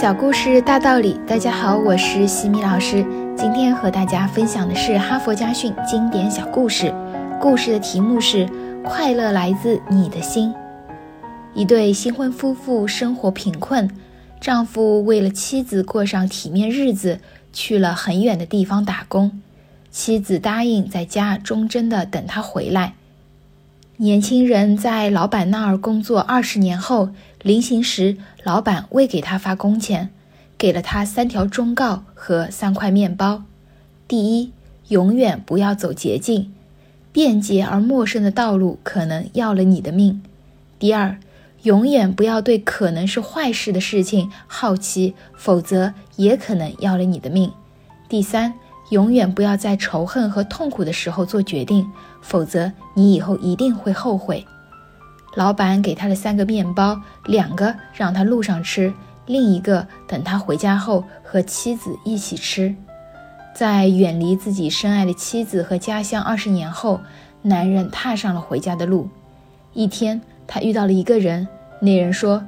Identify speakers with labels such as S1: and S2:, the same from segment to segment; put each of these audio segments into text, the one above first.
S1: 小故事大道理，大家好，我是西米老师。今天和大家分享的是哈佛家训经典小故事，故事的题目是“快乐来自你的心”。一对新婚夫妇生活贫困，丈夫为了妻子过上体面日子，去了很远的地方打工，妻子答应在家忠贞的等他回来。年轻人在老板那儿工作二十年后，临行时，老板未给他发工钱，给了他三条忠告和三块面包：第一，永远不要走捷径，便捷而陌生的道路可能要了你的命；第二，永远不要对可能是坏事的事情好奇，否则也可能要了你的命；第三。永远不要在仇恨和痛苦的时候做决定，否则你以后一定会后悔。老板给他的三个面包，两个让他路上吃，另一个等他回家后和妻子一起吃。在远离自己深爱的妻子和家乡二十年后，男人踏上了回家的路。一天，他遇到了一个人，那人说：“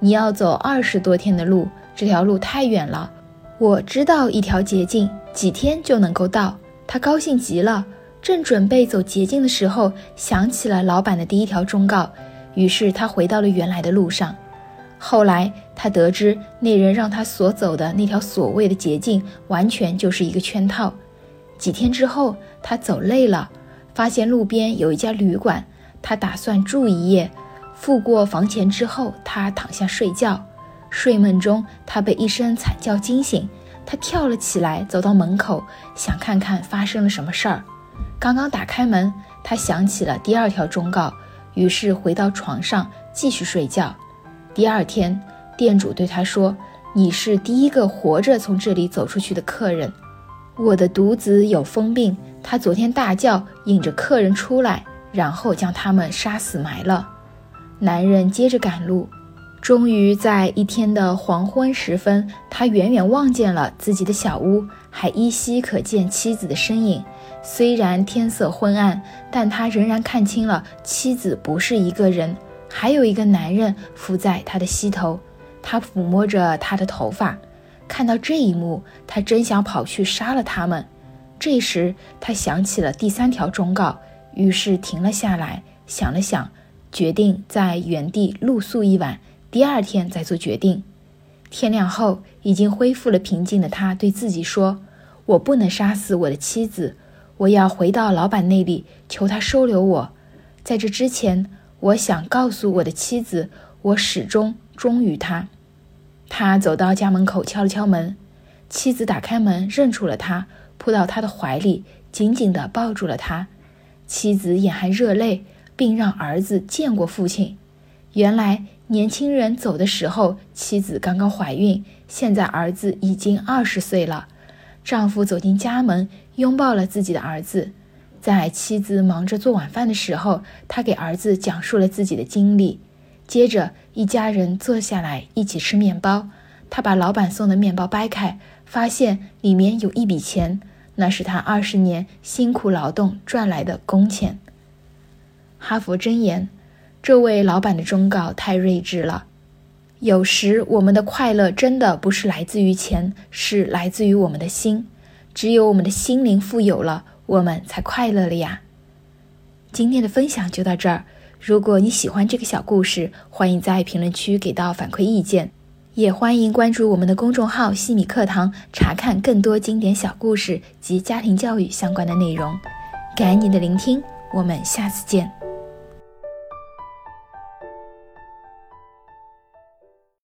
S1: 你要走二十多天的路，这条路太远了。我知道一条捷径。”几天就能够到，他高兴极了。正准备走捷径的时候，想起了老板的第一条忠告，于是他回到了原来的路上。后来他得知，那人让他所走的那条所谓的捷径，完全就是一个圈套。几天之后，他走累了，发现路边有一家旅馆，他打算住一夜。付过房钱之后，他躺下睡觉。睡梦中，他被一声惨叫惊醒。他跳了起来，走到门口，想看看发生了什么事儿。刚刚打开门，他想起了第二条忠告，于是回到床上继续睡觉。第二天，店主对他说：“你是第一个活着从这里走出去的客人。我的独子有疯病，他昨天大叫，引着客人出来，然后将他们杀死埋了。”男人接着赶路。终于在一天的黄昏时分，他远远望见了自己的小屋，还依稀可见妻子的身影。虽然天色昏暗，但他仍然看清了妻子不是一个人，还有一个男人伏在他的膝头，他抚摸着他的头发。看到这一幕，他真想跑去杀了他们。这时，他想起了第三条忠告，于是停了下来，想了想，决定在原地露宿一晚。第二天再做决定。天亮后，已经恢复了平静的他对自己说：“我不能杀死我的妻子，我要回到老板那里，求他收留我。在这之前，我想告诉我的妻子，我始终忠于他。”他走到家门口，敲了敲门。妻子打开门，认出了他，扑到他的怀里，紧紧地抱住了他。妻子眼含热泪，并让儿子见过父亲。原来。年轻人走的时候，妻子刚刚怀孕，现在儿子已经二十岁了。丈夫走进家门，拥抱了自己的儿子。在妻子忙着做晚饭的时候，他给儿子讲述了自己的经历。接着，一家人坐下来一起吃面包。他把老板送的面包掰开，发现里面有一笔钱，那是他二十年辛苦劳动赚来的工钱。哈佛箴言。这位老板的忠告太睿智了。有时我们的快乐真的不是来自于钱，是来自于我们的心。只有我们的心灵富有了，我们才快乐了呀。今天的分享就到这儿。如果你喜欢这个小故事，欢迎在评论区给到反馈意见，也欢迎关注我们的公众号“西米课堂”，查看更多经典小故事及家庭教育相关的内容。感恩你的聆听，我们下次见。